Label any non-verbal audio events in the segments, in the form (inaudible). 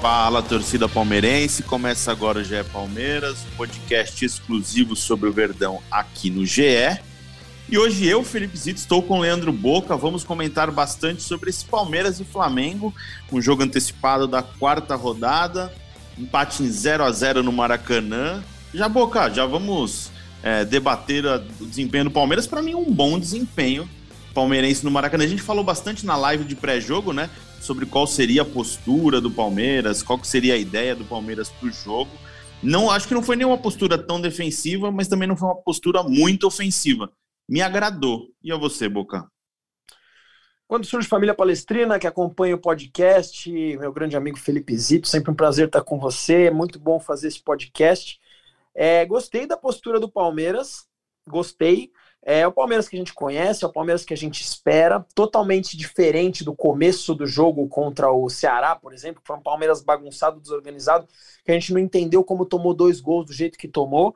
Fala, torcida palmeirense. Começa agora o GE Palmeiras, um podcast exclusivo sobre o Verdão aqui no GE. E hoje eu, Felipe Zito, estou com o Leandro Boca. Vamos comentar bastante sobre esse Palmeiras e Flamengo, um jogo antecipado da quarta rodada, empate em 0 a 0 no Maracanã. Já, Boca, já vamos é, debater o desempenho do Palmeiras. Para mim, um bom desempenho palmeirense no Maracanã. A gente falou bastante na live de pré-jogo, né? Sobre qual seria a postura do Palmeiras, qual seria a ideia do Palmeiras para o jogo. Não, acho que não foi nenhuma postura tão defensiva, mas também não foi uma postura muito ofensiva. Me agradou. E a você, Boca? Quando surge Família Palestrina, que acompanha o podcast, meu grande amigo Felipe Zito, sempre um prazer estar com você, é muito bom fazer esse podcast. É, gostei da postura do Palmeiras, gostei. É o Palmeiras que a gente conhece, é o Palmeiras que a gente espera, totalmente diferente do começo do jogo contra o Ceará, por exemplo, que foi um Palmeiras bagunçado, desorganizado, que a gente não entendeu como tomou dois gols do jeito que tomou.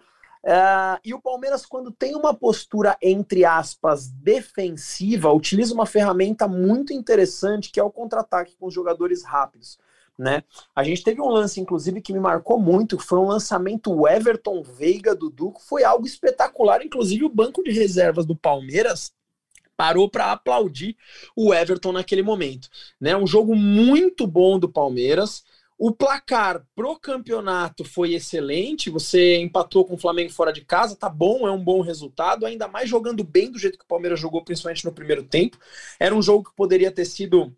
Uh, e o Palmeiras, quando tem uma postura, entre aspas, defensiva, utiliza uma ferramenta muito interessante que é o contra-ataque com os jogadores rápidos né? A gente teve um lance, inclusive, que me marcou muito, foi um lançamento Everton Veiga do Duco, foi algo espetacular, inclusive o banco de reservas do Palmeiras parou para aplaudir o Everton naquele momento, né? Um jogo muito bom do Palmeiras. O placar pro campeonato foi excelente. Você empatou com o Flamengo fora de casa, tá bom, é um bom resultado, ainda mais jogando bem do jeito que o Palmeiras jogou, principalmente no primeiro tempo. Era um jogo que poderia ter sido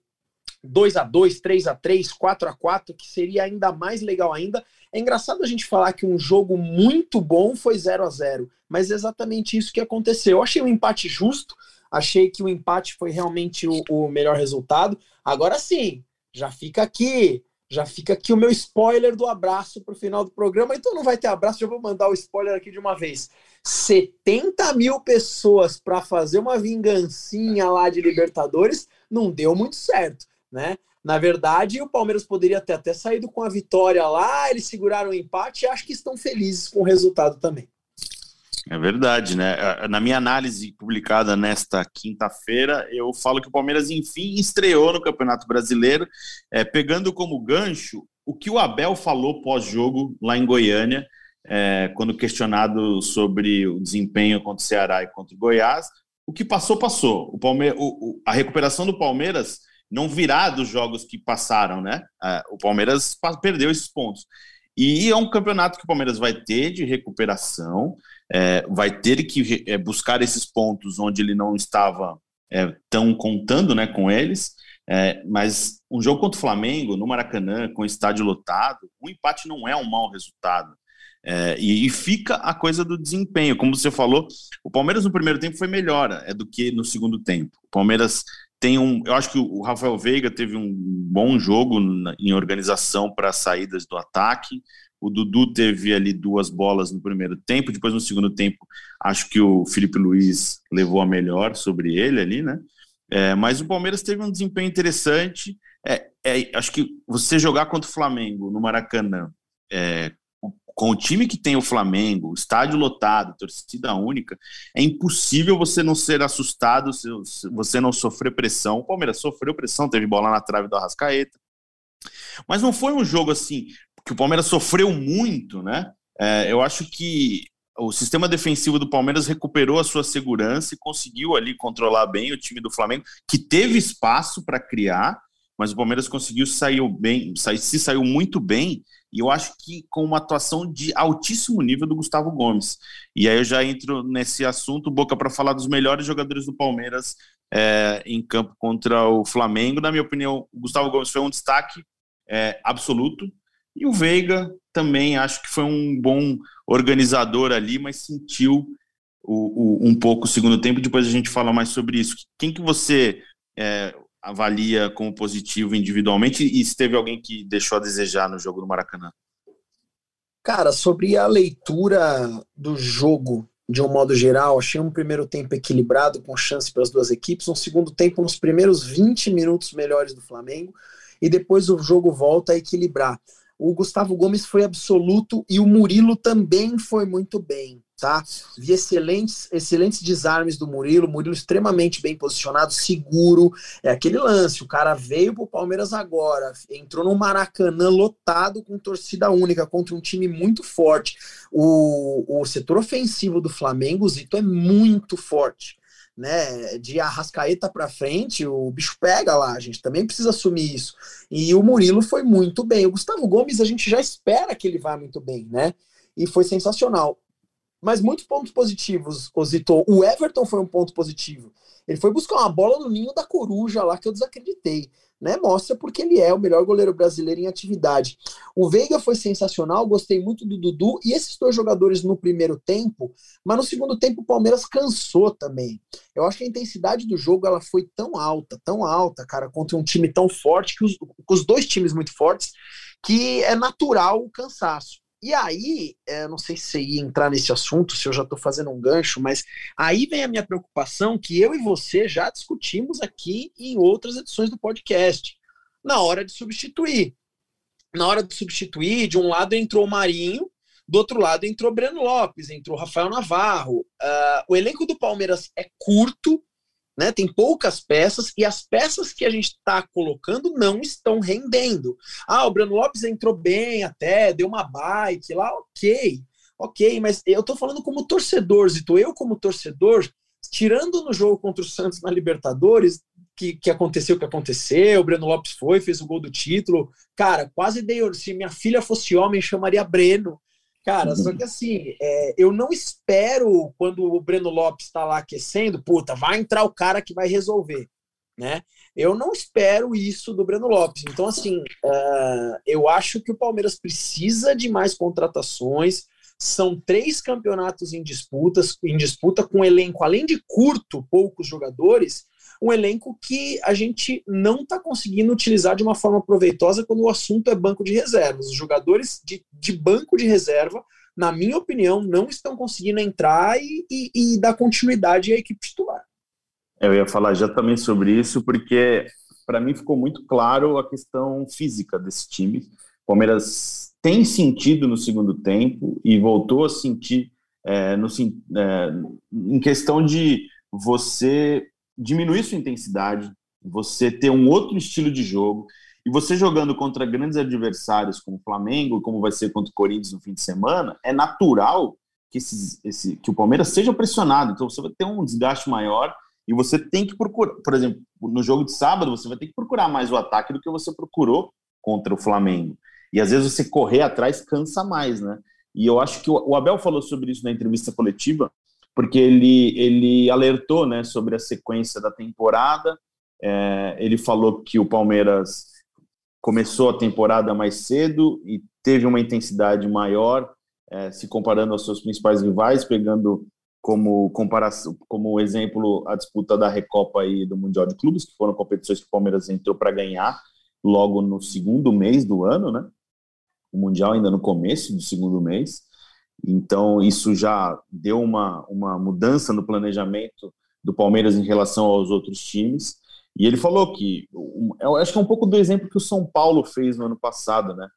2 a 2 3 a 3 4 a 4 que seria ainda mais legal ainda. É engraçado a gente falar que um jogo muito bom foi 0 a 0 mas é exatamente isso que aconteceu. Eu achei um empate justo, achei que o empate foi realmente o, o melhor resultado. Agora sim, já fica aqui já fica aqui o meu spoiler do abraço para o final do programa. Então não vai ter abraço, já vou mandar o spoiler aqui de uma vez. 70 mil pessoas para fazer uma vingancinha lá de Libertadores não deu muito certo né? Na verdade, o Palmeiras poderia ter até saído com a vitória lá, eles seguraram o empate e acho que estão felizes com o resultado também. É verdade, né? Na minha análise publicada nesta quinta-feira, eu falo que o Palmeiras, enfim, estreou no Campeonato Brasileiro, é, pegando como gancho o que o Abel falou pós-jogo lá em Goiânia, é, quando questionado sobre o desempenho contra o Ceará e contra o Goiás. O que passou, passou. O Palme o, o, a recuperação do Palmeiras não virá dos jogos que passaram, né? É, o Palmeiras perdeu esses pontos. E é um campeonato que o Palmeiras vai ter de recuperação, é, vai ter que é, buscar esses pontos onde ele não estava é, tão contando né, com eles. É, mas um jogo contra o Flamengo, no Maracanã, com estádio lotado, um empate não é um mau resultado. É, e, e, fica a coisa do desempenho. Como você falou, o Palmeiras no primeiro tempo foi melhor é, do que no segundo tempo. O Palmeiras tem um, eu acho que o Rafael Veiga teve um bom jogo na, em organização para saídas do ataque. O Dudu teve ali duas bolas no primeiro tempo, depois no segundo tempo, acho que o Felipe Luiz levou a melhor sobre ele ali, né? É, mas o Palmeiras teve um desempenho interessante. É, é, acho que você jogar contra o Flamengo no Maracanã, é, com o time que tem o Flamengo, estádio lotado, torcida única, é impossível você não ser assustado, você não sofrer pressão. O Palmeiras sofreu pressão, teve bola na trave do Arrascaeta. Mas não foi um jogo assim que o Palmeiras sofreu muito, né? É, eu acho que o sistema defensivo do Palmeiras recuperou a sua segurança e conseguiu ali controlar bem o time do Flamengo, que teve espaço para criar, mas o Palmeiras conseguiu sair bem, se saiu muito bem e eu acho que com uma atuação de altíssimo nível do Gustavo Gomes. E aí eu já entro nesse assunto, Boca, para falar dos melhores jogadores do Palmeiras é, em campo contra o Flamengo. Na minha opinião, o Gustavo Gomes foi um destaque é, absoluto. E o Veiga também acho que foi um bom organizador ali, mas sentiu o, o, um pouco o segundo tempo. Depois a gente fala mais sobre isso. Quem que você é, avalia como positivo individualmente e se teve alguém que deixou a desejar no jogo do Maracanã? Cara, sobre a leitura do jogo de um modo geral, achei um primeiro tempo equilibrado, com chance para as duas equipes, um segundo tempo nos primeiros 20 minutos melhores do Flamengo, e depois o jogo volta a equilibrar. O Gustavo Gomes foi absoluto e o Murilo também foi muito bem, tá? Vi excelentes, excelentes desarmes do Murilo, Murilo extremamente bem posicionado, seguro. É aquele lance, o cara veio pro Palmeiras agora, entrou no Maracanã lotado com torcida única contra um time muito forte. O, o setor ofensivo do Flamengo, Zito, é muito forte né, de Arrascaeta para frente, o bicho pega lá, a gente também precisa assumir isso. E o Murilo foi muito bem. O Gustavo Gomes, a gente já espera que ele vá muito bem, né? E foi sensacional. Mas muitos pontos positivos, Osito. O Everton foi um ponto positivo. Ele foi buscar uma bola no ninho da coruja lá que eu desacreditei né? Mostra porque ele é o melhor goleiro brasileiro em atividade. O Veiga foi sensacional, gostei muito do Dudu e esses dois jogadores no primeiro tempo, mas no segundo tempo o Palmeiras cansou também. Eu acho que a intensidade do jogo ela foi tão alta, tão alta, cara, contra um time tão forte que os, os dois times muito fortes que é natural o cansaço. E aí, é, não sei se ia entrar nesse assunto, se eu já estou fazendo um gancho, mas aí vem a minha preocupação que eu e você já discutimos aqui em outras edições do podcast. Na hora de substituir. Na hora de substituir, de um lado entrou o Marinho, do outro lado entrou Breno Lopes, entrou Rafael Navarro. Uh, o elenco do Palmeiras é curto, né? Tem poucas peças e as peças que a gente está colocando não estão rendendo. Ah, o Breno Lopes entrou bem até, deu uma bike lá, ok, ok, mas eu estou falando como torcedor, Zito, eu como torcedor, tirando no jogo contra o Santos na Libertadores, que, que aconteceu o que aconteceu, o Breno Lopes foi, fez o gol do título, cara, quase dei, se minha filha fosse homem, chamaria Breno, Cara, só que assim, é, eu não espero quando o Breno Lopes está lá aquecendo, puta, vai entrar o cara que vai resolver, né? Eu não espero isso do Breno Lopes. Então, assim, uh, eu acho que o Palmeiras precisa de mais contratações. São três campeonatos em disputas, em disputa com um elenco, além de curto, poucos jogadores, um elenco que a gente não está conseguindo utilizar de uma forma proveitosa quando o assunto é banco de reservas. Os jogadores de, de banco de reserva, na minha opinião, não estão conseguindo entrar e, e, e dar continuidade à equipe titular. Eu ia falar já também sobre isso, porque para mim ficou muito claro a questão física desse time. O Palmeiras tem sentido no segundo tempo e voltou a sentir é, no, é, em questão de você diminuir sua intensidade, você ter um outro estilo de jogo, e você jogando contra grandes adversários como o Flamengo, como vai ser contra o Corinthians no fim de semana, é natural que, esse, esse, que o Palmeiras seja pressionado. Então você vai ter um desgaste maior e você tem que procurar, por exemplo, no jogo de sábado, você vai ter que procurar mais o ataque do que você procurou contra o Flamengo. E às vezes você correr atrás cansa mais, né? E eu acho que o Abel falou sobre isso na entrevista coletiva, porque ele, ele alertou né, sobre a sequência da temporada. É, ele falou que o Palmeiras começou a temporada mais cedo e teve uma intensidade maior, é, se comparando aos seus principais rivais, pegando como comparação, como exemplo a disputa da Recopa e do Mundial de Clubes, que foram competições que o Palmeiras entrou para ganhar logo no segundo mês do ano, né? O Mundial ainda no começo do segundo mês. Então, isso já deu uma, uma mudança no planejamento do Palmeiras em relação aos outros times. E ele falou que, eu acho que é um pouco do exemplo que o São Paulo fez no ano passado, né?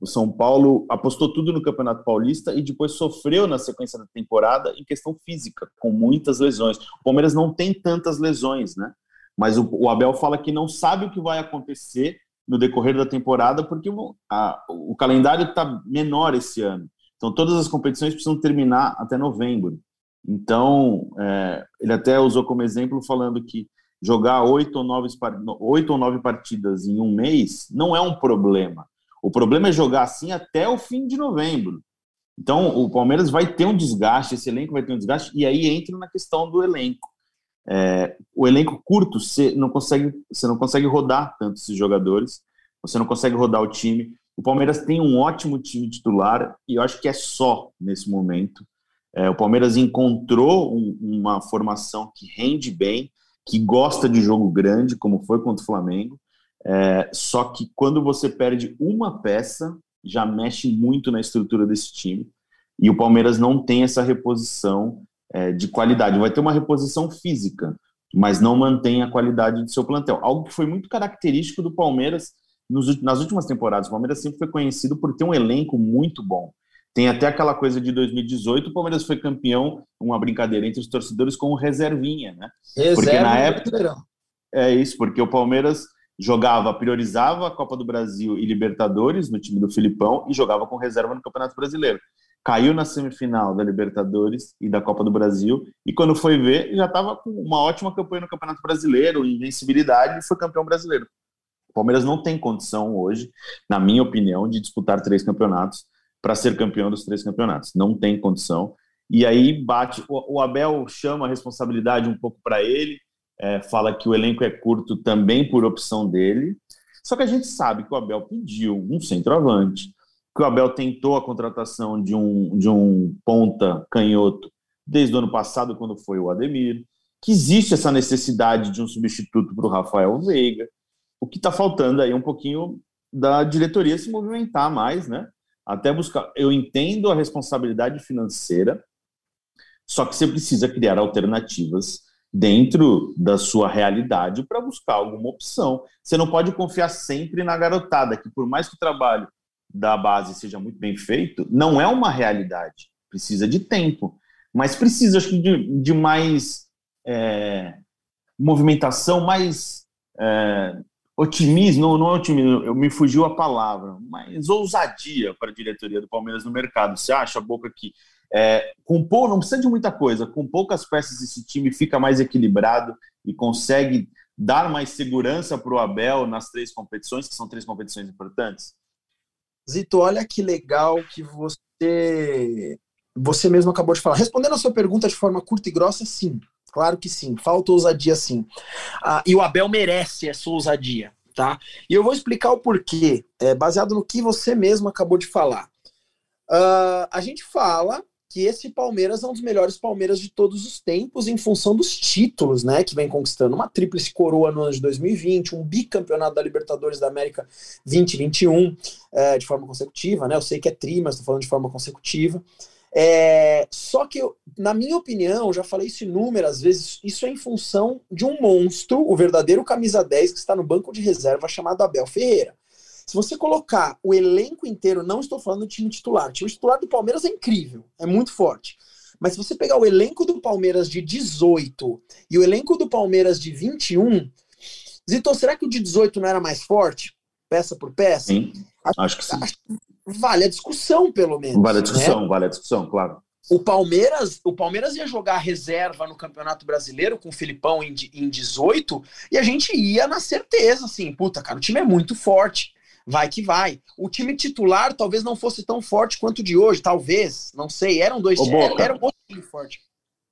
O São Paulo apostou tudo no Campeonato Paulista e depois sofreu na sequência da temporada em questão física, com muitas lesões. O Palmeiras não tem tantas lesões, né? Mas o, o Abel fala que não sabe o que vai acontecer no decorrer da temporada, porque a, o calendário está menor esse ano. Então, todas as competições precisam terminar até novembro. Então, é, ele até usou como exemplo falando que jogar oito ou, nove, oito ou nove partidas em um mês não é um problema. O problema é jogar assim até o fim de novembro. Então, o Palmeiras vai ter um desgaste, esse elenco vai ter um desgaste, e aí entra na questão do elenco. É, o elenco curto, você não consegue, você não consegue rodar tanto esses jogadores, você não consegue rodar o time. O Palmeiras tem um ótimo time titular e eu acho que é só nesse momento. É, o Palmeiras encontrou um, uma formação que rende bem, que gosta de jogo grande, como foi contra o Flamengo. É, só que quando você perde uma peça, já mexe muito na estrutura desse time. E o Palmeiras não tem essa reposição é, de qualidade. Vai ter uma reposição física, mas não mantém a qualidade do seu plantel. Algo que foi muito característico do Palmeiras nos, nas últimas temporadas. O Palmeiras sempre foi conhecido por ter um elenco muito bom. Tem até aquela coisa de 2018, o Palmeiras foi campeão, uma brincadeira entre os torcedores com o reservinha, né? Reserva porque na época é isso, porque o Palmeiras jogava, priorizava a Copa do Brasil e Libertadores no time do Filipão e jogava com reserva no Campeonato Brasileiro. Caiu na semifinal da Libertadores e da Copa do Brasil e quando foi ver já estava com uma ótima campanha no Campeonato Brasileiro, invencibilidade e foi campeão brasileiro. O Palmeiras não tem condição hoje, na minha opinião, de disputar três campeonatos para ser campeão dos três campeonatos. Não tem condição. E aí bate. O, Abel chama a responsabilidade um pouco para ele, é, fala que o elenco é curto também por opção dele. Só que a gente sabe que o Abel pediu um centroavante, que o Abel tentou a contratação de um, de um ponta canhoto desde o ano passado, quando foi o Ademir, que existe essa necessidade de um substituto para o Rafael Veiga. O que está faltando aí um pouquinho da diretoria se movimentar mais, né? até buscar. Eu entendo a responsabilidade financeira, só que você precisa criar alternativas dentro da sua realidade para buscar alguma opção. Você não pode confiar sempre na garotada, que por mais que o trabalho da base seja muito bem feito, não é uma realidade. Precisa de tempo, mas precisa acho de, de mais é, movimentação, mais é, otimismo, não é otimismo, eu me fugiu a palavra, mas ousadia para a diretoria do Palmeiras no mercado. Você acha, Boca, que é, com pou, não precisa de muita coisa, com poucas peças esse time fica mais equilibrado e consegue dar mais segurança para o Abel nas três competições, que são três competições importantes? Zito, olha que legal que você você mesmo acabou de falar. Respondendo a sua pergunta de forma curta e grossa, sim. Claro que sim, falta ousadia sim. Ah, e o Abel merece essa ousadia, tá? E eu vou explicar o porquê, é, baseado no que você mesmo acabou de falar. Uh, a gente fala que esse Palmeiras é um dos melhores Palmeiras de todos os tempos em função dos títulos, né, que vem conquistando uma tríplice coroa no ano de 2020, um bicampeonato da Libertadores da América 2021 é, de forma consecutiva, né, eu sei que é tri, mas estou falando de forma consecutiva. É, só que, eu, na minha opinião, já falei isso inúmeras vezes, isso é em função de um monstro, o verdadeiro camisa 10 que está no banco de reserva chamado Abel Ferreira. Se você colocar o elenco inteiro, não estou falando do time titular, o time titular do Palmeiras é incrível, é muito forte. Mas se você pegar o elenco do Palmeiras de 18 e o elenco do Palmeiras de 21, Zito, será que o de 18 não era mais forte? Peça por peça? Sim, acho, acho que sim. Acho, vale a discussão, pelo menos. Vale a discussão, né? vale a discussão, claro. O Palmeiras, o Palmeiras ia jogar reserva no Campeonato Brasileiro com o Filipão em, em 18 e a gente ia na certeza, assim, puta, cara, o time é muito forte. Vai que vai. O time titular talvez não fosse tão forte quanto o de hoje, talvez, não sei. Eram dois times, era, era um outro time forte.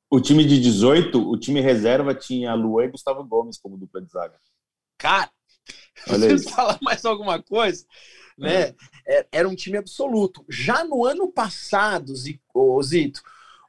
O time de 18, o time reserva tinha Luan e Gustavo Gomes como dupla de zaga. Cara, Olha (laughs) você falar mais alguma coisa? Né? É, era um time absoluto. Já no ano passado, Zito,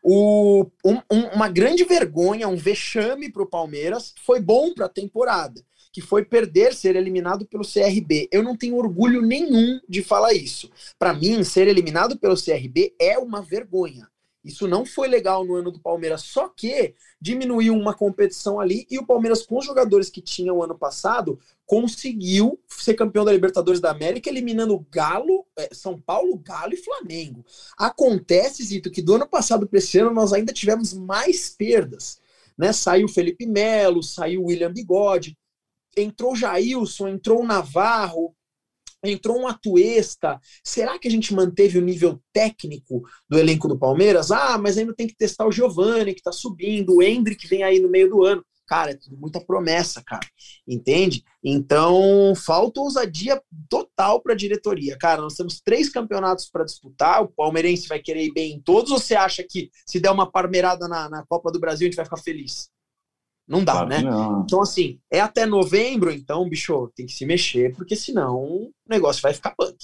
o, um, uma grande vergonha, um vexame para o Palmeiras, foi bom para a temporada, que foi perder, ser eliminado pelo CRB. Eu não tenho orgulho nenhum de falar isso. Para mim, ser eliminado pelo CRB é uma vergonha. Isso não foi legal no ano do Palmeiras, só que diminuiu uma competição ali e o Palmeiras, com os jogadores que tinha o ano passado, conseguiu ser campeão da Libertadores da América, eliminando Galo, é, São Paulo, Galo e Flamengo. Acontece, Zito, que do ano passado para esse ano nós ainda tivemos mais perdas. Né? Saiu Felipe Melo, saiu William Bigode, entrou Jailson, entrou Navarro, entrou um Atuesta. Será que a gente manteve o nível técnico do elenco do Palmeiras? Ah, mas ainda tem que testar o Giovani, que está subindo, o Hendrick vem aí no meio do ano. Cara, é tudo muita promessa, cara. Entende? Então, falta ousadia total para a diretoria. Cara, nós temos três campeonatos para disputar. O palmeirense vai querer ir bem em todos. Ou você acha que se der uma parmeirada na, na Copa do Brasil, a gente vai ficar feliz? Não dá, claro né? Não. Então, assim, é até novembro, então, bicho, tem que se mexer, porque senão o negócio vai ficar punk.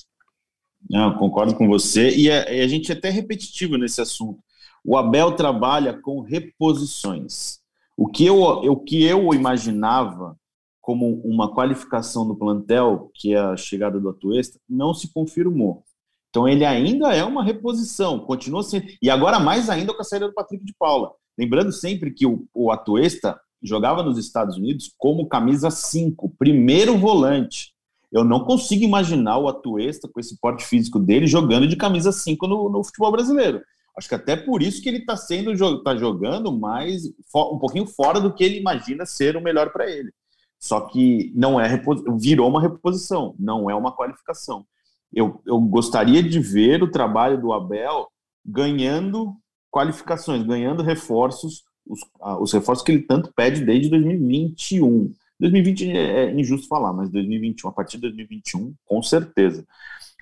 Não, concordo com você. E a, e a gente é até repetitivo nesse assunto. O Abel trabalha com reposições. O que eu, o que eu imaginava como uma qualificação do plantel, que é a chegada do Atuesta, não se confirmou. Então ele ainda é uma reposição, continua sendo. E agora mais ainda com a saída do Patrick de Paula. Lembrando sempre que o, o Atuesta jogava nos Estados Unidos como camisa 5, primeiro volante. Eu não consigo imaginar o Atuesta, com esse porte físico dele, jogando de camisa 5 no, no futebol brasileiro. Acho que até por isso que ele está sendo tá jogando mais um pouquinho fora do que ele imagina ser o melhor para ele. Só que não é virou uma reposição, não é uma qualificação. Eu, eu gostaria de ver o trabalho do Abel ganhando qualificações, ganhando reforços, os, os reforços que ele tanto pede desde 2021. 2020 é, é injusto falar, mas 2021, a partir de 2021, com certeza.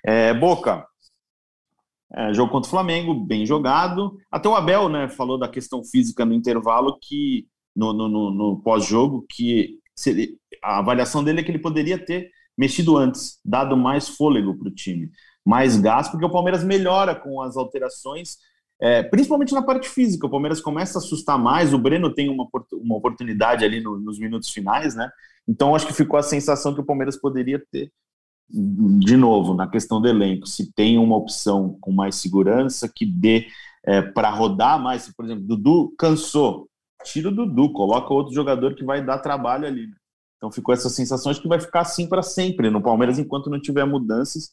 É, Boca, é, jogo contra o Flamengo, bem jogado. Até o Abel né, falou da questão física no intervalo, que no, no, no, no pós-jogo, que ele, a avaliação dele é que ele poderia ter mexido antes, dado mais fôlego para o time, mais gás, porque o Palmeiras melhora com as alterações, é, principalmente na parte física. O Palmeiras começa a assustar mais, o Breno tem uma, uma oportunidade ali no, nos minutos finais, né? Então acho que ficou a sensação que o Palmeiras poderia ter. De novo, na questão do elenco, se tem uma opção com mais segurança, que dê é, para rodar mais, por exemplo, Dudu cansou, tira o Dudu, coloca outro jogador que vai dar trabalho ali. Né? Então ficou essa sensação de que vai ficar assim para sempre no Palmeiras enquanto não tiver mudanças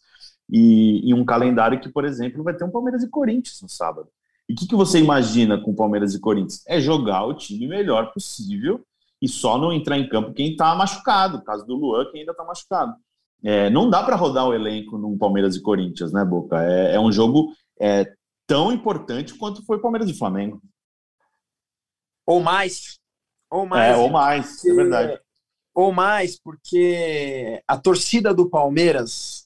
e, e, um calendário que, por exemplo, vai ter um Palmeiras e Corinthians no sábado. E o que, que você imagina com Palmeiras e Corinthians? É jogar o time melhor possível e só não entrar em campo quem está machucado, caso do Luan, que ainda está machucado. É, não dá para rodar o elenco num Palmeiras e Corinthians, né, Boca? É, é um jogo é, tão importante quanto foi Palmeiras e Flamengo. Ou mais. Ou mais. É, ou mais, é verdade. Ou mais, porque a torcida do Palmeiras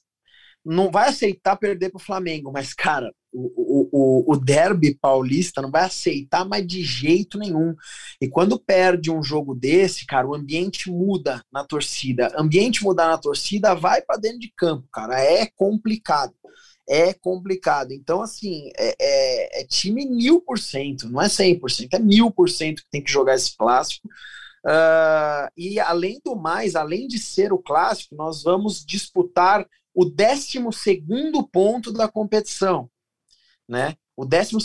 não vai aceitar perder para o Flamengo, mas, cara, o, o, o derby paulista não vai aceitar mais de jeito nenhum. E quando perde um jogo desse, cara, o ambiente muda na torcida. Ambiente mudar na torcida, vai para dentro de campo, cara. É complicado. É complicado. Então, assim, é, é, é time mil por cento, não é cem por cento, é mil por cento que tem que jogar esse clássico. Uh, e além do mais, além de ser o clássico, nós vamos disputar o 12 ponto da competição. Né? O 12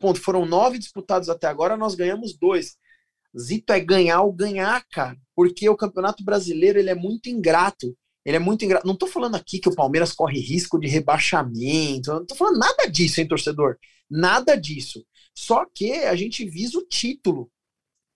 ponto, foram nove disputados até agora, nós ganhamos dois. Zito é ganhar ou ganhar, cara, porque o Campeonato Brasileiro ele é muito ingrato. Ele é muito ingrato. Não estou falando aqui que o Palmeiras corre risco de rebaixamento, não estou falando nada disso, hein, torcedor? Nada disso. Só que a gente visa o título.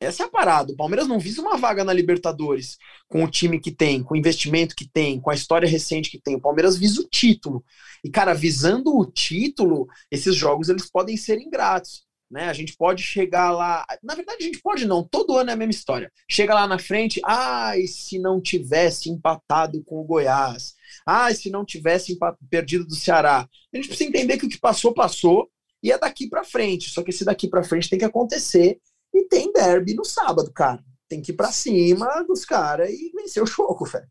Essa é a parada. O Palmeiras não visa uma vaga na Libertadores com o time que tem, com o investimento que tem, com a história recente que tem. O Palmeiras visa o título. E, cara, visando o título, esses jogos eles podem ser ingratos. Né? A gente pode chegar lá. Na verdade, a gente pode não, todo ano é a mesma história. Chega lá na frente, ai, se não tivesse empatado com o Goiás, ai, se não tivesse perdido do Ceará. A gente precisa entender que o que passou, passou, e é daqui para frente. Só que esse daqui para frente tem que acontecer e tem derby no sábado, cara. Tem que ir pra cima dos caras e vencer o jogo, velho.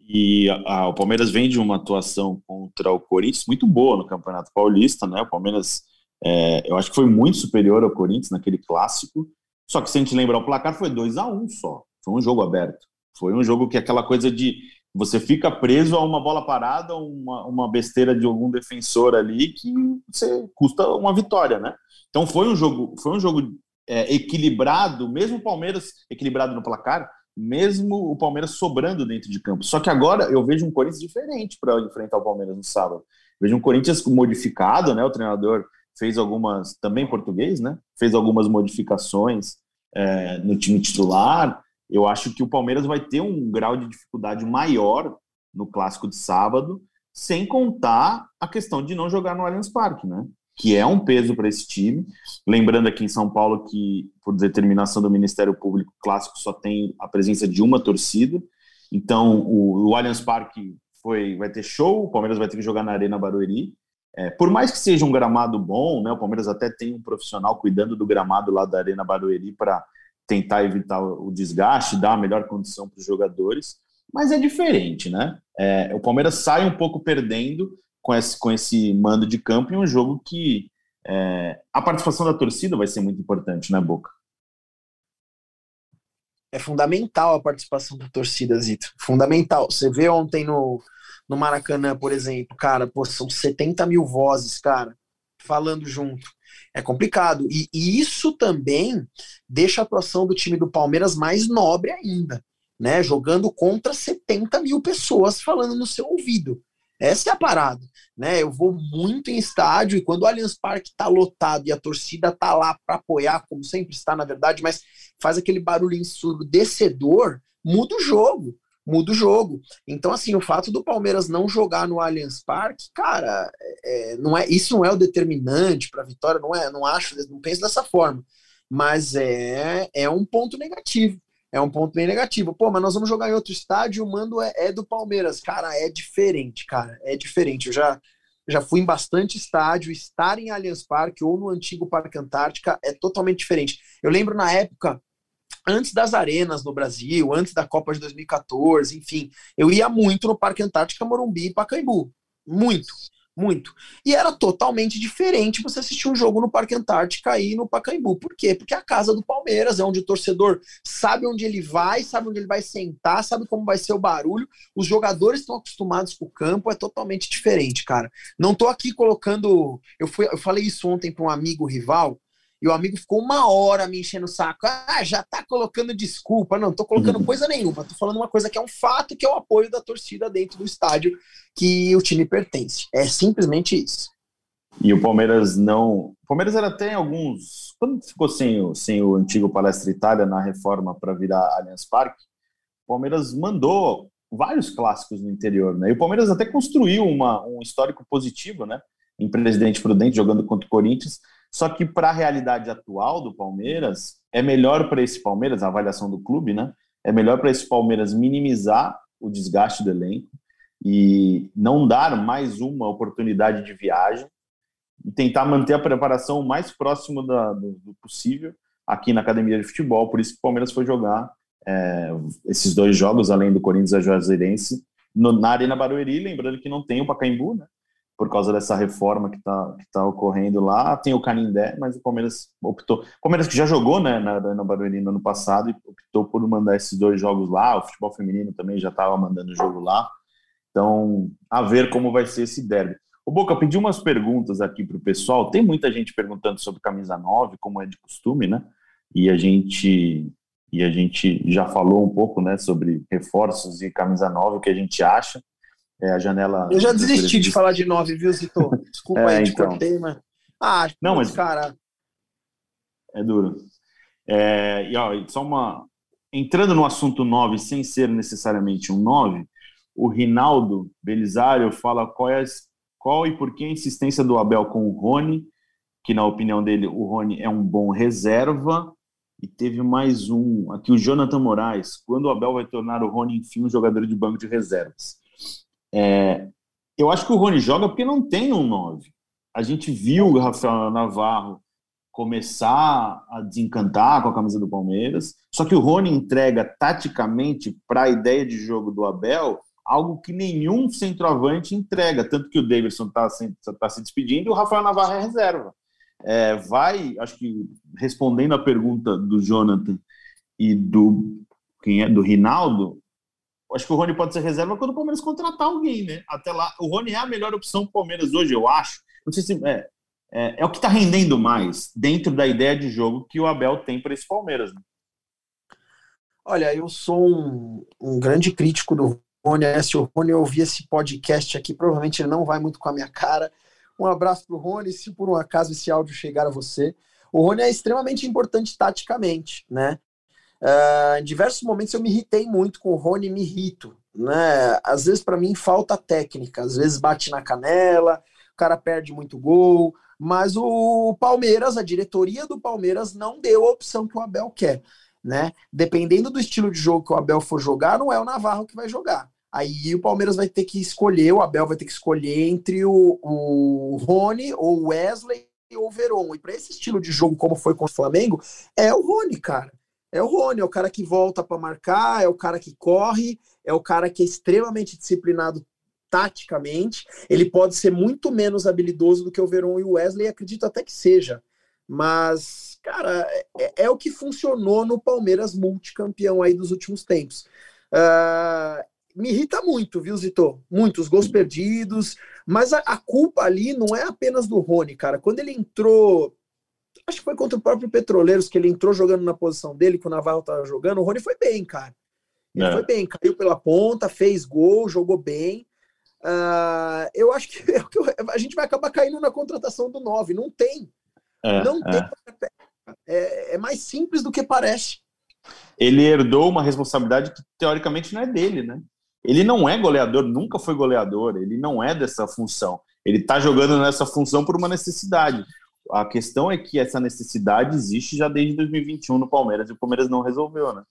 E o Palmeiras vem de uma atuação contra o Corinthians muito boa no Campeonato Paulista, né? O Palmeiras, é, eu acho que foi muito superior ao Corinthians naquele clássico. Só que se a gente lembrar o placar, foi 2 a 1 um só. Foi um jogo aberto. Foi um jogo que é aquela coisa de você fica preso a uma bola parada, uma, uma besteira de algum defensor ali que você custa uma vitória, né? Então foi um jogo, foi um jogo é, equilibrado, mesmo o Palmeiras equilibrado no placar, mesmo o Palmeiras sobrando dentro de campo. Só que agora eu vejo um Corinthians diferente para enfrentar o Palmeiras no sábado. vejo um Corinthians modificado, né? O treinador fez algumas, também português, né? Fez algumas modificações é, no time titular. Eu acho que o Palmeiras vai ter um grau de dificuldade maior no clássico de sábado, sem contar a questão de não jogar no Allianz Parque, né? Que é um peso para esse time. Lembrando aqui em São Paulo que, por determinação do Ministério Público, clássico só tem a presença de uma torcida. Então, o, o Allianz Parque foi, vai ter show, o Palmeiras vai ter que jogar na Arena Barueri. É, por mais que seja um gramado bom, né, o Palmeiras até tem um profissional cuidando do gramado lá da Arena Barueri para tentar evitar o desgaste, dar a melhor condição para os jogadores, mas é diferente, né? É, o Palmeiras sai um pouco perdendo com esse, com esse mando de campo em um jogo que é, a participação da torcida vai ser muito importante, né, Boca? É fundamental a participação da torcida, Zito. Fundamental. Você vê ontem no, no Maracanã, por exemplo, cara, pô, são 70 mil vozes, cara, falando junto. É complicado. E, e isso também deixa a atuação do time do Palmeiras mais nobre ainda, né? Jogando contra 70 mil pessoas falando no seu ouvido. Essa é a parada, né? Eu vou muito em estádio e quando o Allianz Parque tá lotado e a torcida tá lá para apoiar, como sempre está, na verdade, mas faz aquele barulho ensurdecedor, muda o jogo, muda o jogo. Então, assim, o fato do Palmeiras não jogar no Allianz Parque, cara, é, é não é isso não é o determinante para a vitória, não é, não acho, não penso dessa forma, mas é é um ponto negativo é um ponto bem negativo. Pô, mas nós vamos jogar em outro estádio, o mando é, é, do Palmeiras. Cara, é diferente, cara, é diferente. Eu já, já fui em bastante estádio, estar em Allianz Parque ou no antigo Parque Antártica é totalmente diferente. Eu lembro na época, antes das arenas no Brasil, antes da Copa de 2014, enfim, eu ia muito no Parque Antártica, Morumbi e Pacaembu. Muito muito. E era totalmente diferente você assistir um jogo no Parque Antártica aí no Pacaembu. Por quê? Porque é a casa do Palmeiras é onde o torcedor sabe onde ele vai, sabe onde ele vai sentar, sabe como vai ser o barulho. Os jogadores estão acostumados com o campo, é totalmente diferente, cara. Não tô aqui colocando. Eu, fui, eu falei isso ontem para um amigo rival. E o amigo ficou uma hora me enchendo o saco. Ah, já tá colocando desculpa. Não, tô colocando uhum. coisa nenhuma. Tô falando uma coisa que é um fato, que é o apoio da torcida dentro do estádio que o time pertence. É simplesmente isso. E o Palmeiras não. O Palmeiras era até alguns. Quando ficou sem o, sem o antigo Palestra Itália na reforma para virar Allianz Parque, o Palmeiras mandou vários clássicos no interior, né? E o Palmeiras até construiu uma, um histórico positivo, né? Em Presidente Prudente, jogando contra o Corinthians. Só que para a realidade atual do Palmeiras, é melhor para esse Palmeiras, a avaliação do clube, né? É melhor para esse Palmeiras minimizar o desgaste do elenco e não dar mais uma oportunidade de viagem e tentar manter a preparação o mais próximo da, do, do, possível aqui na academia de futebol. Por isso que o Palmeiras foi jogar é, esses dois jogos, além do Corinthians e a Juazeirense, no, na Arena Barueri, lembrando que não tem o Pacaembu, né? Por causa dessa reforma que está que tá ocorrendo lá. Tem o Canindé, mas o Palmeiras optou. O Palmeiras que já jogou né, na Arena Barueri no ano passado e optou por mandar esses dois jogos lá. O futebol feminino também já estava mandando jogo lá. Então, a ver como vai ser esse derby. O Boca, eu pedi umas perguntas aqui para o pessoal. Tem muita gente perguntando sobre camisa 9, como é de costume, né? E a gente e a gente já falou um pouco, né, sobre reforços e camisa 9, o que a gente acha. É, a janela. Eu já desisti de falar de nove, viu, Zito? (laughs) Desculpa é, aí, te então. cortei, mas. Ah, não, mas. Cara. É duro. É, e ó, só uma. Entrando no assunto 9, sem ser necessariamente um 9, o Rinaldo Belisário fala qual, é, qual e por que a insistência do Abel com o Rony, que na opinião dele o Rony é um bom reserva. E teve mais um, aqui o Jonathan Moraes, quando o Abel vai tornar o Rony, enfim, um jogador de banco de reservas. É, eu acho que o Rony joga porque não tem um 9. A gente viu o Rafael Navarro começar a desencantar com a camisa do Palmeiras, só que o Rony entrega taticamente para a ideia de jogo do Abel algo que nenhum centroavante entrega, tanto que o Davidson está se, tá se despedindo e o Rafael Navarro é reserva. É, vai, acho que respondendo a pergunta do Jonathan e do quem é do Rinaldo, acho que o Rony pode ser reserva quando o Palmeiras contratar alguém, né? Até lá, o Rony é a melhor opção do Palmeiras hoje, eu acho. Não sei se é, é, é o que está rendendo mais dentro da ideia de jogo que o Abel tem para esse Palmeiras. Né? Olha, eu sou um, um, grande crítico do Rony. É, se o Rony ouvir esse podcast aqui, provavelmente ele não vai muito com a minha cara. Um abraço para o Rony, se por um acaso esse áudio chegar a você. O Rony é extremamente importante taticamente, né? Uh, em diversos momentos eu me irritei muito com o Rony, me irrito. Né? Às vezes, para mim, falta técnica, às vezes bate na canela, o cara perde muito gol, mas o Palmeiras, a diretoria do Palmeiras, não deu a opção que o Abel quer. Né? Dependendo do estilo de jogo que o Abel for jogar, não é o Navarro que vai jogar. Aí o Palmeiras vai ter que escolher, o Abel vai ter que escolher entre o, o Rony ou o Wesley ou o Veron. E para esse estilo de jogo, como foi com o Flamengo, é o Rony, cara é o Rony, é o cara que volta para marcar, é o cara que corre, é o cara que é extremamente disciplinado taticamente. Ele pode ser muito menos habilidoso do que o Veron e o Wesley, acredito até que seja. Mas, cara, é, é o que funcionou no Palmeiras multicampeão aí dos últimos tempos. Uh, me irrita muito, viu, Zito? Muitos gols perdidos, mas a, a, culpa ali não é apenas do Rony, cara. Quando ele entrou, acho que foi contra o próprio Petroleiros, que ele entrou jogando na posição dele, que o Navarro tava jogando, o Rony foi bem, cara. Ele é. foi bem, caiu pela ponta, fez gol, jogou bem. Uh, eu acho que, (laughs) é a gente vai acabar caindo na contratação do 9. Não tem. É, não tem. É. é, é mais simples do que parece. Ele herdou uma responsabilidade que teoricamente não é dele, né? Ele não é goleador, nunca foi goleador, ele não é dessa função. Ele está jogando nessa função por uma necessidade. A questão é que essa necessidade existe já desde 2021 no Palmeiras e o Palmeiras não resolveu, né?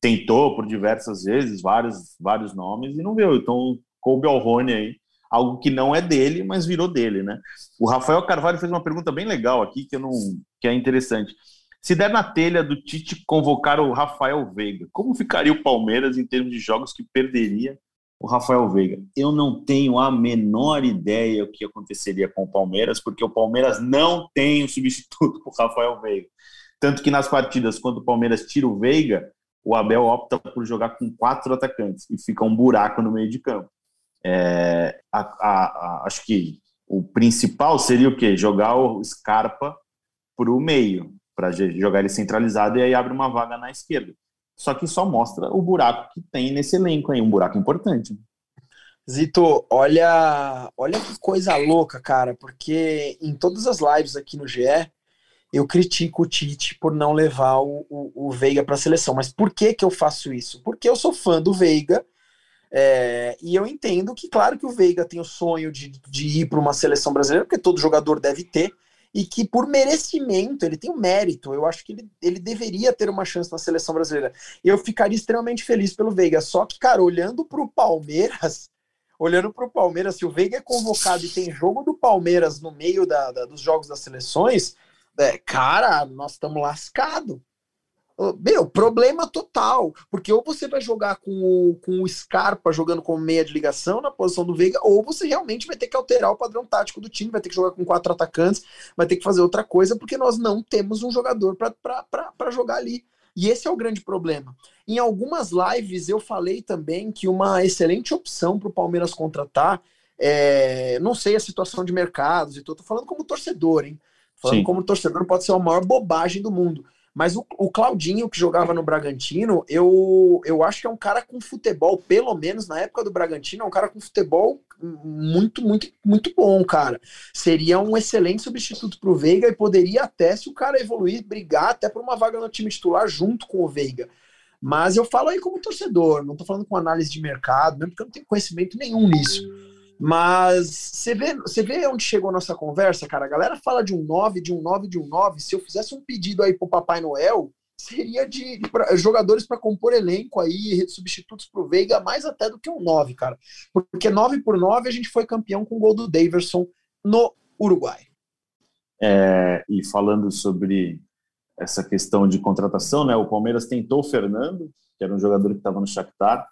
Tentou por diversas vezes, vários, vários nomes e não veio. Então, coube ao Rony aí, algo que não é dele, mas virou dele, né? O Rafael Carvalho fez uma pergunta bem legal aqui, que, eu não, que é interessante. Se der na telha do Tite convocar o Rafael Veiga, como ficaria o Palmeiras em termos de jogos que perderia o Rafael Veiga? Eu não tenho a menor ideia o que aconteceria com o Palmeiras, porque o Palmeiras não tem um substituto para (laughs) o Rafael Veiga. Tanto que nas partidas, quando o Palmeiras tira o Veiga, o Abel opta por jogar com quatro atacantes e fica um buraco no meio de campo. É, a, a, a, acho que o principal seria o quê? Jogar o Scarpa para o meio para jogar ele centralizado e aí abre uma vaga na esquerda. Só que só mostra o buraco que tem nesse elenco aí, um buraco importante. Zito, olha, olha que coisa louca, cara, porque em todas as lives aqui no GE, eu critico o Tite por não levar o, o, o Veiga para a seleção. Mas por que, que eu faço isso? Porque eu sou fã do Veiga é, e eu entendo que, claro, que o Veiga tem o sonho de, de ir para uma seleção brasileira, porque todo jogador deve ter, e que por merecimento, ele tem um mérito, eu acho que ele, ele deveria ter uma chance na seleção brasileira. Eu ficaria extremamente feliz pelo Veiga, só que, cara, olhando para o Palmeiras, (laughs) olhando para o Palmeiras, se o Veiga é convocado e tem jogo do Palmeiras no meio da, da dos jogos das seleções, é, cara, nós estamos lascados. Meu, problema total. Porque ou você vai jogar com o, com o Scarpa jogando como meia de ligação na posição do Veiga, ou você realmente vai ter que alterar o padrão tático do time, vai ter que jogar com quatro atacantes, vai ter que fazer outra coisa, porque nós não temos um jogador para jogar ali. E esse é o grande problema. Em algumas lives eu falei também que uma excelente opção para o Palmeiras contratar, é, não sei a situação de mercados e tô, tô falando como torcedor, hein? Falando Sim. como torcedor pode ser a maior bobagem do mundo mas o, o, Claudinho, que jogava no Bragantino, eu, eu acho que é um cara com futebol, pelo menos na época do Bragantino, é um cara com futebol muito, muito, muito bom, cara. Seria um excelente substituto para o Veiga e poderia até, se o cara evoluir, brigar até por uma vaga no time titular junto com o Veiga. Mas eu falo aí como torcedor, não estou falando com análise de mercado, mesmo porque eu não tenho conhecimento nenhum nisso. Mas você vê, você vê onde chegou a nossa conversa, cara? A galera fala de um 9, de um 9, de um 9. Se eu fizesse um pedido aí pro Papai Noel, seria de, de pra, jogadores para compor elenco aí, substitutos pro Veiga, mais até do que um 9, cara. Porque 9 por 9 a gente foi campeão com o gol do Daverson no Uruguai. É, e falando sobre essa questão de contratação, né? O Palmeiras tentou o Fernando, que era um jogador que estava no Shakhtar,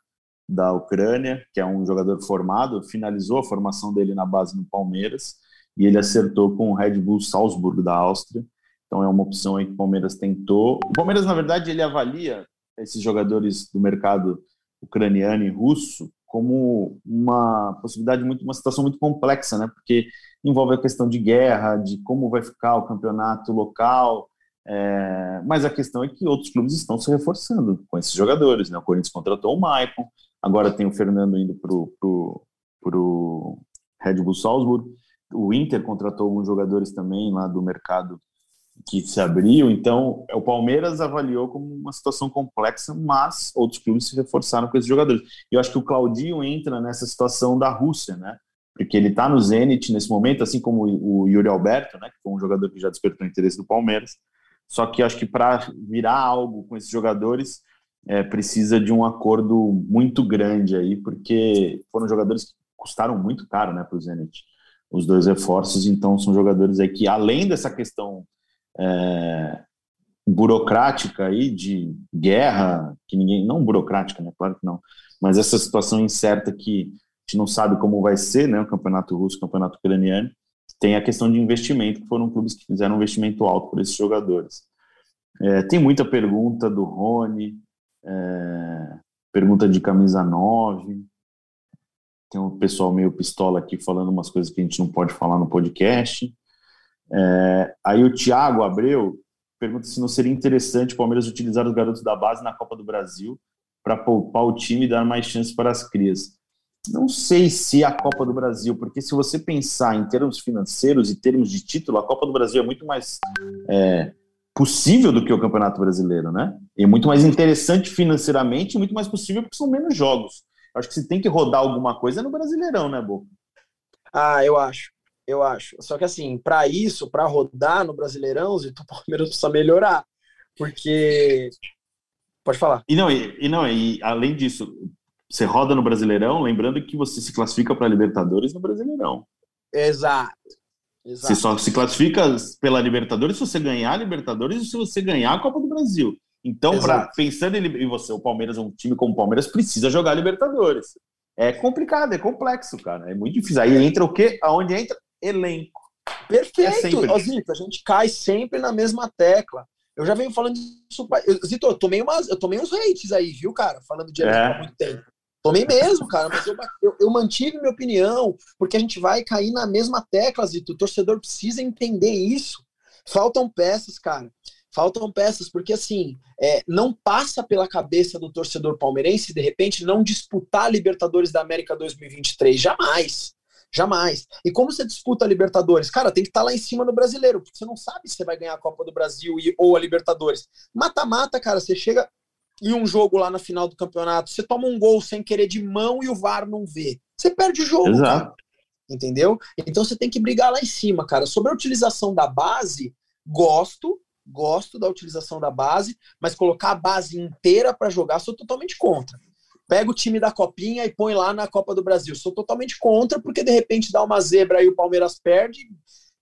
da Ucrânia, que é um jogador formado, finalizou a formação dele na base no Palmeiras e ele acertou com o Red Bull Salzburg da Áustria. Então é uma opção aí que o Palmeiras tentou. O Palmeiras, na verdade, ele avalia esses jogadores do mercado ucraniano e russo como uma possibilidade muito uma situação muito complexa, né? Porque envolve a questão de guerra, de como vai ficar o campeonato local. É... mas a questão é que outros clubes estão se reforçando com esses jogadores, né? O Corinthians contratou o Maicon, Agora tem o Fernando indo para o Red Bull Salzburg. O Inter contratou alguns jogadores também lá do mercado que se abriu. Então, o Palmeiras avaliou como uma situação complexa, mas outros clubes se reforçaram com esses jogadores. E eu acho que o Claudinho entra nessa situação da Rússia, né? Porque ele está no Zenit nesse momento, assim como o Yuri Alberto, né? Que foi um jogador que já despertou interesse do Palmeiras. Só que eu acho que para virar algo com esses jogadores, é, precisa de um acordo muito grande aí, porque foram jogadores que custaram muito caro né, para o Zenit, os dois reforços, então são jogadores aí que, além dessa questão é, burocrática aí de guerra, que ninguém, não burocrática, né, claro que não, mas essa situação incerta que a gente não sabe como vai ser, né, o campeonato russo, o campeonato ucraniano, tem a questão de investimento, que foram clubes que fizeram um investimento alto por esses jogadores. É, tem muita pergunta do Rony, é, pergunta de camisa 9. Tem um pessoal meio pistola aqui falando umas coisas que a gente não pode falar no podcast. É, aí o Thiago Abreu pergunta se não seria interessante o Palmeiras utilizar os garotos da base na Copa do Brasil para poupar o time e dar mais chances para as crias. Não sei se a Copa do Brasil, porque se você pensar em termos financeiros e termos de título, a Copa do Brasil é muito mais é, possível do que o Campeonato Brasileiro, né? E muito mais interessante financeiramente e muito mais possível porque são menos jogos. Acho que se tem que rodar alguma coisa é no Brasileirão, né, Boca? Ah, eu acho. Eu acho. Só que assim, para isso, para rodar no Brasileirão, (laughs) o Palmeiras precisa melhorar. Porque. Pode falar. E não, e, e, não, e além disso, você roda no Brasileirão, lembrando que você se classifica para Libertadores no Brasileirão. Exato. Exato. Você só se classifica pela Libertadores se você ganhar a Libertadores e se você ganhar a Copa do Brasil. Então, pra, pensando em, em você, o Palmeiras, um time como o Palmeiras, precisa jogar Libertadores. É complicado, é complexo, cara. É muito difícil. Aí entra o quê? Aonde entra? Elenco. Perfeito. É Zito, a gente cai sempre na mesma tecla. Eu já venho falando disso. Zito, eu tomei, umas, eu tomei uns hates aí, viu, cara? Falando de elenco é. há muito tempo. Tomei mesmo, cara, mas eu, eu, eu, mantive minha opinião, porque a gente vai cair na mesma tecla, Zito. O torcedor precisa entender isso. Faltam peças, cara. Faltam peças, porque assim, é, não passa pela cabeça do torcedor palmeirense, de repente, não disputar a Libertadores da América 2023. Jamais. Jamais. E como você disputa a Libertadores? Cara, tem que estar tá lá em cima no brasileiro, porque você não sabe se você vai ganhar a Copa do Brasil e, ou a Libertadores. Mata-mata, cara, você chega em um jogo lá na final do campeonato, você toma um gol sem querer de mão e o VAR não vê. Você perde o jogo. Exato. Cara. Entendeu? Então você tem que brigar lá em cima, cara. Sobre a utilização da base, gosto, gosto da utilização da base, mas colocar a base inteira para jogar, sou totalmente contra. Pega o time da Copinha e põe lá na Copa do Brasil. Sou totalmente contra, porque de repente dá uma zebra e o Palmeiras perde.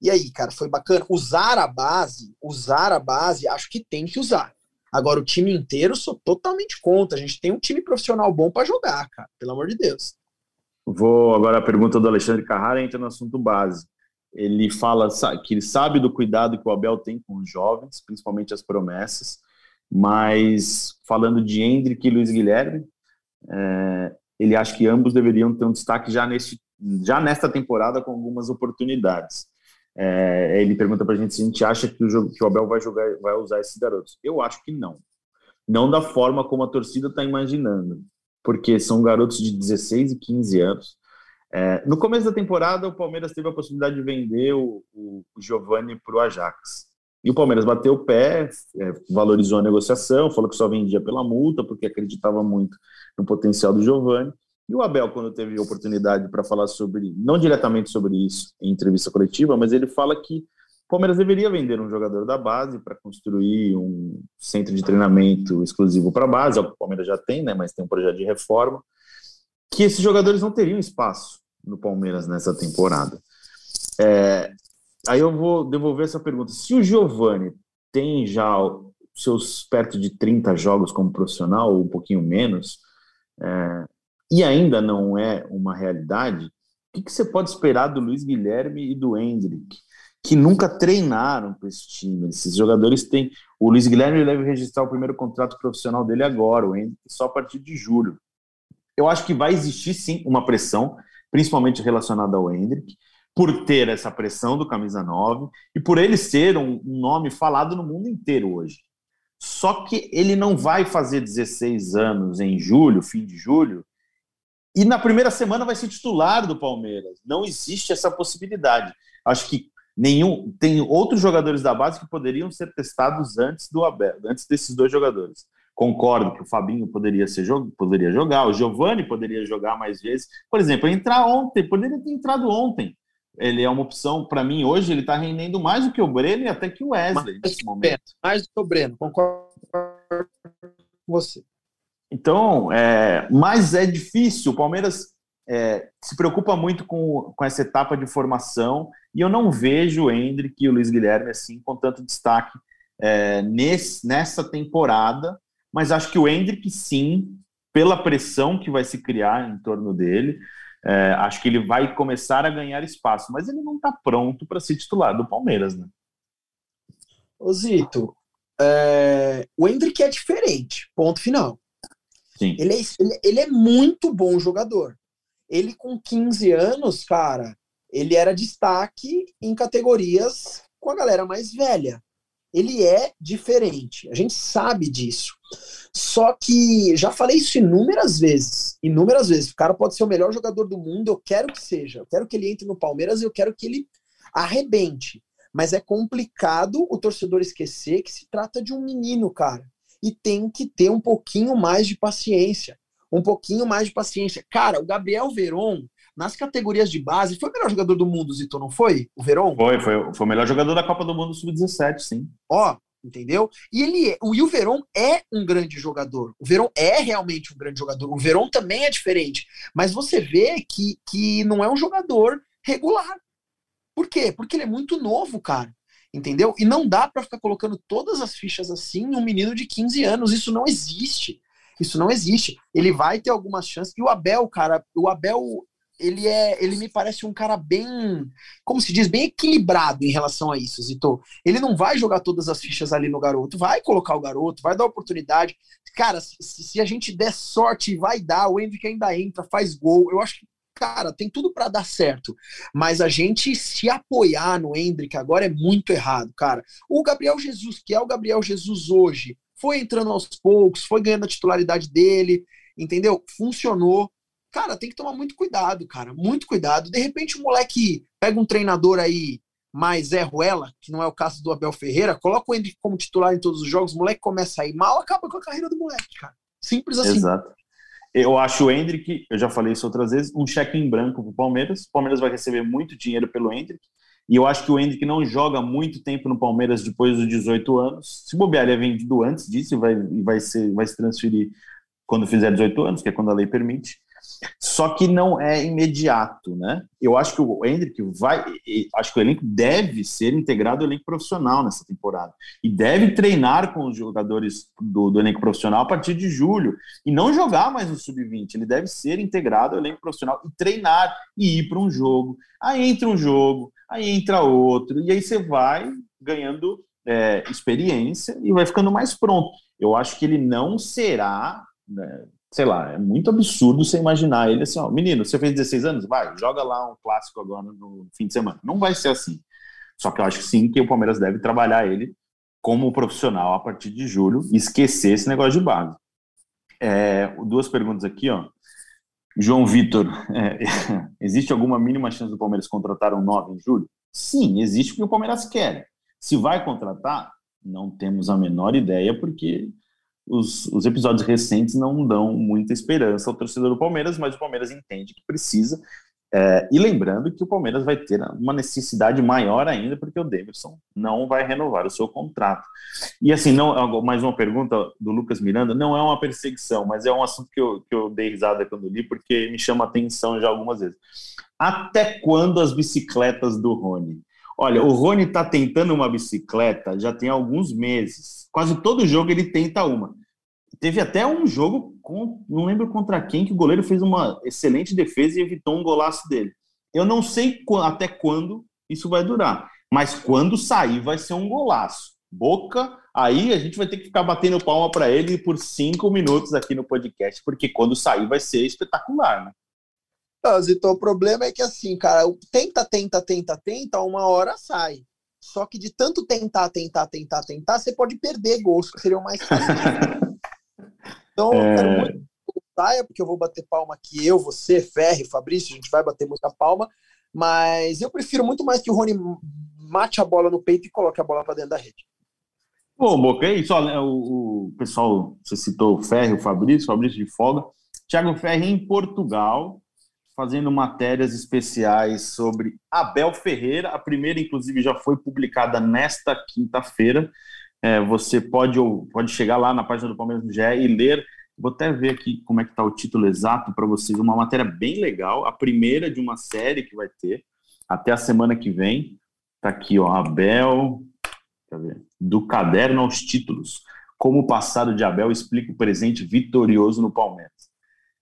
E aí, cara, foi bacana. Usar a base, usar a base, acho que tem que usar. Agora, o time inteiro, sou totalmente contra. A gente tem um time profissional bom para jogar, cara. Pelo amor de Deus. Vou agora a pergunta do Alexandre Carrara entra no assunto base. Ele fala que ele sabe do cuidado que o Abel tem com os jovens, principalmente as promessas, mas falando de Hendrick e Luiz Guilherme, é, ele acha que ambos deveriam ter um destaque já, nesse, já nesta temporada com algumas oportunidades. É, ele pergunta para a gente se a gente acha que o, jogo, que o Abel vai jogar, vai usar esses garotos. Eu acho que não. Não da forma como a torcida está imaginando, porque são garotos de 16 e 15 anos. É, no começo da temporada, o Palmeiras teve a possibilidade de vender o, o, Giovani para o Ajax. E o Palmeiras bateu o pé, é, valorizou a negociação, falou que só vendia pela multa, porque acreditava muito no potencial do Giovani. E o Abel, quando teve oportunidade para falar sobre, não diretamente sobre isso em entrevista coletiva, mas ele fala que o Palmeiras deveria vender um jogador da base para construir um centro de treinamento exclusivo para a base, é o Palmeiras já tem, né, mas tem um projeto de reforma, que esses jogadores não teriam espaço no Palmeiras nessa temporada. É, aí eu vou devolver essa pergunta. Se o Giovani tem já seus perto de 30 jogos como profissional, ou um pouquinho menos, é, e ainda não é uma realidade, o que, você pode esperar do Luiz Guilherme e do Hendrick, que nunca treinaram para esse time? Esses jogadores têm. O Luiz Guilherme deve registrar o primeiro contrato profissional dele agora, o Hendrick só a partir de julho. Eu acho que vai existir sim uma pressão, principalmente relacionada ao Hendrick, por ter essa pressão do camisa 9 e por ele ser um nome falado no mundo inteiro hoje. Só que ele não vai fazer 16 anos em julho, fim de julho, e na primeira semana vai ser titular do Palmeiras. Não existe essa possibilidade. Acho que nenhum tem outros jogadores da base que poderiam ser testados antes do Abel, antes desses dois jogadores. Concordo que o Fabinho poderia ser poderia jogar, o Giovani poderia jogar mais vezes. Por exemplo, entrar ontem, poderia ter entrado ontem. Ele é uma opção para mim hoje, ele está rendendo mais do que o Breno e até que o Wesley mais nesse momento. Mais do que o Breno, concordo com você. Então, é, mas é difícil. O Palmeiras é, se preocupa muito com, com essa etapa de formação e eu não vejo o Hendrick e o Luiz Guilherme assim com tanto destaque é, nesse, nessa temporada. Mas acho que o Hendrick, sim, pela pressão que vai se criar em torno dele, é, acho que ele vai começar a ganhar espaço, mas ele não está pronto para ser titular do Palmeiras, né? Ô Zito, é, o Hendrick é diferente, ponto final. Ele, é, ele é muito bom jogador. Ele com 15 anos, cara, ele era destaque em categorias com a galera mais velha. Ele é diferente, a gente sabe disso. Só que já falei isso inúmeras vezes, inúmeras vezes. O cara pode ser o melhor jogador do mundo, eu quero que seja. Eu quero que ele entre no Palmeiras e eu quero que ele arrebente. Mas é complicado o torcedor esquecer que se trata de um menino, cara. E tem que ter um pouquinho mais de paciência. Um pouquinho mais de paciência. Cara, o Gabriel Veron, nas categorias de base, foi o melhor jogador do mundo, Zito, não foi? O Veron? Foi, foi, foi o melhor jogador da Copa do Mundo Sub-17, sim. Ó, entendeu? E ele é, o, e o Verón é um grande jogador. O Verón é realmente um grande jogador. O Verón também é diferente, mas você vê que, que não é um jogador regular. Por quê? Porque ele é muito novo, cara. Entendeu? E não dá para ficar colocando todas as fichas assim em um menino de 15 anos. Isso não existe. Isso não existe. Ele vai ter algumas chances. E o Abel, cara, o Abel, ele é, ele me parece um cara bem, como se diz, bem equilibrado em relação a isso, Zito. Ele não vai jogar todas as fichas ali no garoto, vai colocar o garoto, vai dar oportunidade. Cara, se, se a gente der sorte, vai dar, o Hendrick ainda entra, faz gol. Eu acho que cara, tem tudo para dar certo. Mas a gente se apoiar no Hendrick agora é muito errado, cara. O Gabriel Jesus, que é o Gabriel Jesus hoje, foi entrando aos poucos, foi ganhando a titularidade dele, entendeu? Funcionou. Cara, tem que tomar muito cuidado, cara. Muito cuidado. De repente o moleque pega um treinador aí mais é Ruela, que não é o caso do Abel Ferreira, coloca o Hendrick como titular em todos os jogos, o moleque começa a ir mal, acaba com a carreira do moleque, cara. Simples assim. Exato. Eu acho o Hendrick, eu já falei isso outras vezes, um cheque em branco para o Palmeiras. O Palmeiras vai receber muito dinheiro pelo Hendrick. E eu acho que o Hendrick não joga muito tempo no Palmeiras depois dos 18 anos. Se bobear, ele é vendido antes disso e vai, vai, ser, vai se transferir quando fizer 18 anos, que é quando a lei permite. Só que não é imediato, né? Eu acho que o Hendrick vai, acho que o elenco deve ser integrado ao elenco profissional nessa temporada e deve treinar com os jogadores do, do elenco profissional a partir de julho e não jogar mais no sub-20. Ele deve ser integrado ao elenco profissional e treinar e ir para um jogo. Aí entra um jogo, aí entra outro e aí você vai ganhando é, experiência e vai ficando mais pronto. Eu acho que ele não será né, sei lá, é muito absurdo você imaginar ele assim, ó, menino, você fez 16 anos? Vai, joga lá um clássico agora no fim de semana. Não vai ser assim. Só que eu acho que sim que o Palmeiras deve trabalhar ele como profissional a partir de julho e esquecer esse negócio de base. É, duas perguntas aqui, ó. João Vitor, é, (laughs) existe alguma mínima chance do Palmeiras contratar um 9 em julho? Sim, existe porque o Palmeiras quer. Se vai contratar, não temos a menor ideia, porque os, os, episódios recentes não dão muita esperança ao torcedor do Palmeiras, mas o Palmeiras entende que precisa. É, e lembrando que o Palmeiras vai ter uma necessidade maior ainda, porque o Davidson não vai renovar o seu contrato. E assim, não, mais uma pergunta do Lucas Miranda, não é uma perseguição, mas é um assunto que eu, que eu dei risada quando li, porque me chama atenção já algumas vezes. Até quando as bicicletas do Rony? Olha, o Rony está tentando uma bicicleta já tem alguns meses. Quase todo jogo ele tenta uma. Teve até um jogo, com, não lembro contra quem, que o goleiro fez uma excelente defesa e evitou um golaço dele. Eu não sei até quando isso vai durar, mas quando sair vai ser um golaço. Boca, aí a gente vai ter que ficar batendo palma para ele por cinco minutos aqui no podcast, porque quando sair vai ser espetacular, né? Então, o problema é que assim, cara, tenta, tenta, tenta, tenta, uma hora sai. Só que de tanto tentar, tentar, tentar, tentar, você pode perder gols, que seriam mais (laughs) Então, é... eu quero muito que saia, porque eu vou bater palma aqui, eu, você, Ferre, Fabrício, a gente vai bater muita palma, mas eu prefiro muito mais que o Rony mate a bola no peito e coloque a bola para dentro da rede. Bom, Boca, é isso. Olha, o, o pessoal, você citou o Ferre, o Fabrício, o Fabrício de folga. Thiago Ferre em Portugal, fazendo matérias especiais sobre Abel Ferreira. A primeira, inclusive, já foi publicada nesta quinta-feira. É, você pode, pode chegar lá na página do Palmeiras no GE e ler. Vou até ver aqui como é que está o título exato para vocês. Uma matéria bem legal, a primeira de uma série que vai ter até a semana que vem. Está aqui, ó, Abel, do caderno aos títulos. Como o passado de Abel explica o presente vitorioso no Palmeiras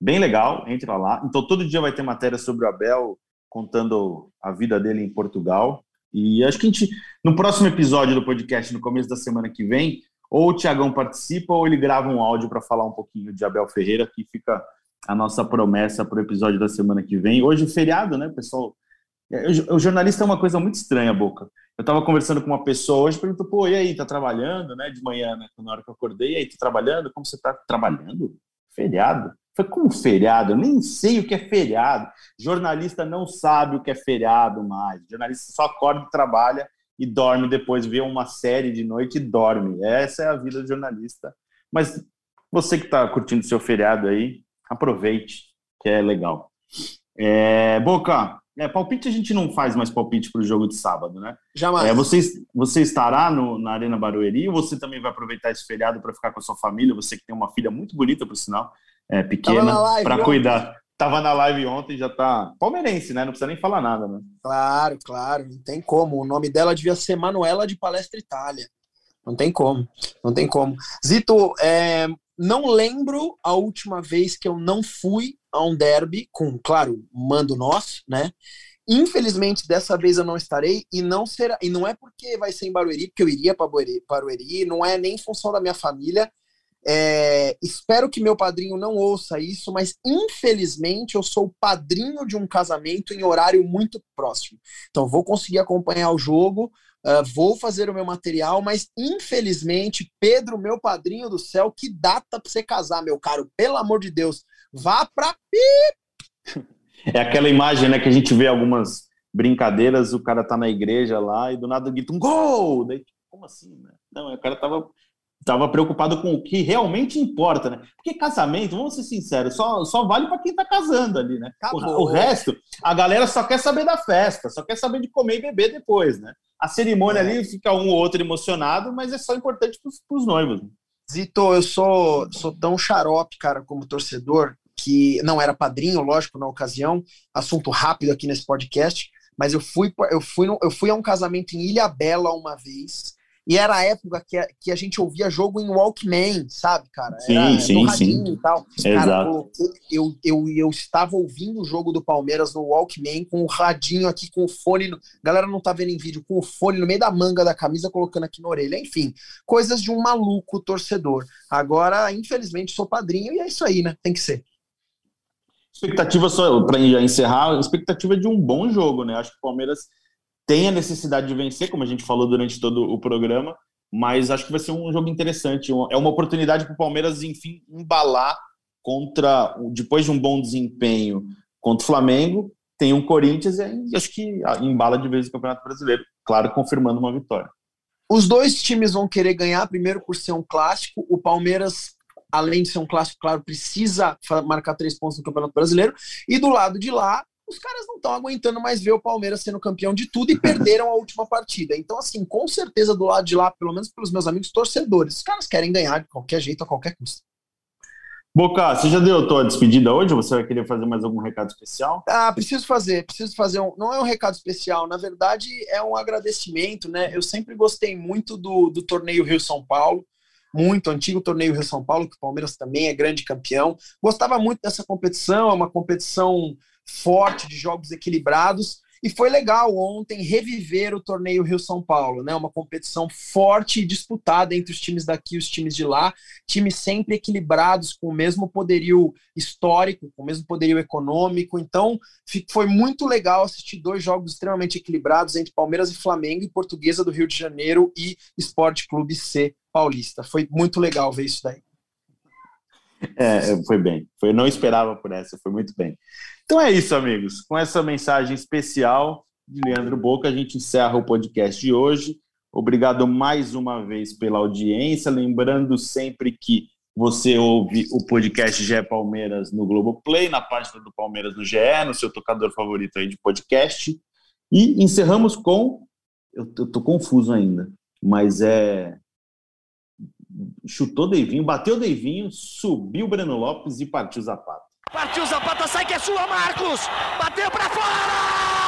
bem legal, entra lá. Então todo dia vai ter matéria sobre o Abel contando a vida dele em Portugal. E acho que a gente, no próximo episódio do podcast, no começo da semana que vem, ou o Tiagão participa ou ele grava um áudio para falar um pouquinho de Abel Ferreira, que fica a nossa promessa para o episódio da semana que vem. Hoje, feriado, né, pessoal? É, o jornalista é uma coisa muito estranha, Boca. Eu estava conversando com uma pessoa hoje, perguntou, pô, e aí, tá trabalhando, né, de manhã, né, na hora que eu acordei, e aí, tá trabalhando? Como você tá trabalhando? Feriado? Foi como feriado? Eu nem sei o que é feriado. Jornalista não sabe o que é feriado mais. Jornalista só acorda, trabalha e dorme depois, vê uma série de noite e dorme. Essa é a vida do jornalista. Mas você que está curtindo seu feriado aí, aproveite, que é legal. É, Boca, é, palpite a gente não faz mais palpite para o jogo de sábado, né? Jamais. É, você, você estará no, na Arena Barueri ou você também vai aproveitar esse feriado para ficar com a sua família? Você que tem uma filha muito bonita, por sinal, é, pequena, para cuidar. Tava na live ontem, já tá palmeirense, né? Não precisa nem falar nada, né? Claro, claro, não tem como. O nome dela devia ser Manuela de Palestra Itália. Não tem como, não tem como. Zito, é, não lembro a última vez que eu não fui a um derby com, claro, mando nosso, né? Infelizmente, dessa vez eu não estarei e não será. E não é porque vai ser em Barueri, porque eu iria para Barueri, não é nem em função da minha família. É, espero que meu padrinho não ouça isso, mas infelizmente eu sou padrinho de um casamento em horário muito próximo. Então vou conseguir acompanhar o jogo, Uh, vou fazer o meu material, mas infelizmente, Pedro, meu padrinho do céu, que data para você casar, meu caro? Pelo amor de Deus, vá para É aquela imagem, né, que a gente vê algumas brincadeiras, o cara tá na igreja lá e do nada grita um gol! Daí, como assim, né? Não, o cara tava tava preocupado com o que realmente importa, né? Porque casamento, vamos ser sinceros, só, só vale para quem tá casando ali, né? O, o, resto, a galera só quer saber da festa, só quer saber de comer e beber depois, né? A cerimônia é. ali fica um ou outro emocionado, mas é só importante para os noivos. Zito, eu sou, sou tão xarope, cara, como torcedor, que não era padrinho, lógico, na ocasião, assunto rápido aqui nesse podcast, mas eu fui, eu fui, eu fui a um casamento em Ilha Bela uma vez, e era a época que a, que a gente ouvia jogo em Walkman, sabe, cara? Era, sim, sim, sim. E tal. Cara, eu, eu, eu, eu, estava ouvindo o jogo do Palmeiras no Walkman com o radinho aqui, com o fone. No... Galera não tá vendo em vídeo, com o fone no meio da manga da camisa, colocando aqui na orelha. Enfim, coisas de um maluco torcedor. Agora, infelizmente, sou padrinho e é isso aí, né? Tem que ser. Expectativa só, para encerrar, expectativa de um bom jogo, né? Acho que o Palmeiras tem a necessidade de vencer, como a gente falou durante todo o programa, mas acho que vai ser um jogo interessante. É uma oportunidade para o Palmeiras, enfim, embalar contra, depois de um bom desempenho contra o Flamengo, tem um Corinthians e acho que embala de vez o Campeonato Brasileiro, claro, confirmando uma vitória. Os dois times vão querer ganhar, primeiro por ser um clássico, o Palmeiras, além de ser um clássico, claro, precisa marcar três pontos no Campeonato Brasileiro, e do lado de lá, os caras não estão aguentando mais ver o Palmeiras sendo campeão de tudo e perderam a última partida. Então, assim, com certeza do lado de lá, pelo menos pelos meus amigos torcedores, os caras querem ganhar de qualquer jeito, a qualquer custo. Boca, você já deu a tua despedida hoje você vai querer fazer mais algum recado especial? Ah, preciso fazer, preciso fazer um. Não é um recado especial, na verdade é um agradecimento, né? Eu sempre gostei muito do, do torneio Rio São Paulo, muito antigo torneio Rio São Paulo, que o Palmeiras também é grande campeão. Gostava muito dessa competição, é uma competição forte, de jogos equilibrados. E foi legal ontem reviver o torneio Rio São Paulo, né? Uma competição forte e disputada entre os times daqui e os times de lá, times sempre equilibrados, com o mesmo poderio histórico, com o mesmo poderio econômico. Então, foi muito legal assistir dois jogos extremamente equilibrados entre Palmeiras e Flamengo e Portuguesa do Rio de Janeiro e Esporte Clube C Paulista. Foi muito legal ver isso daí. É, foi bem. Foi, não esperava por essa, foi muito bem. Então é isso, amigos. Com essa mensagem especial de Leandro Boca, a gente encerra o podcast de hoje. Obrigado mais uma vez pela audiência. Lembrando sempre que você ouve o podcast GE Palmeiras no Globoplay, na página do Palmeiras no GE, no seu tocador favorito aí de podcast. E encerramos com. Eu, eu tô confuso ainda, mas é chutou Deivinho, bateu Deivinho, subiu Breno Lopes e partiu Zapata. Partiu Zapata, sai que é sua, Marcos! Bateu para fora!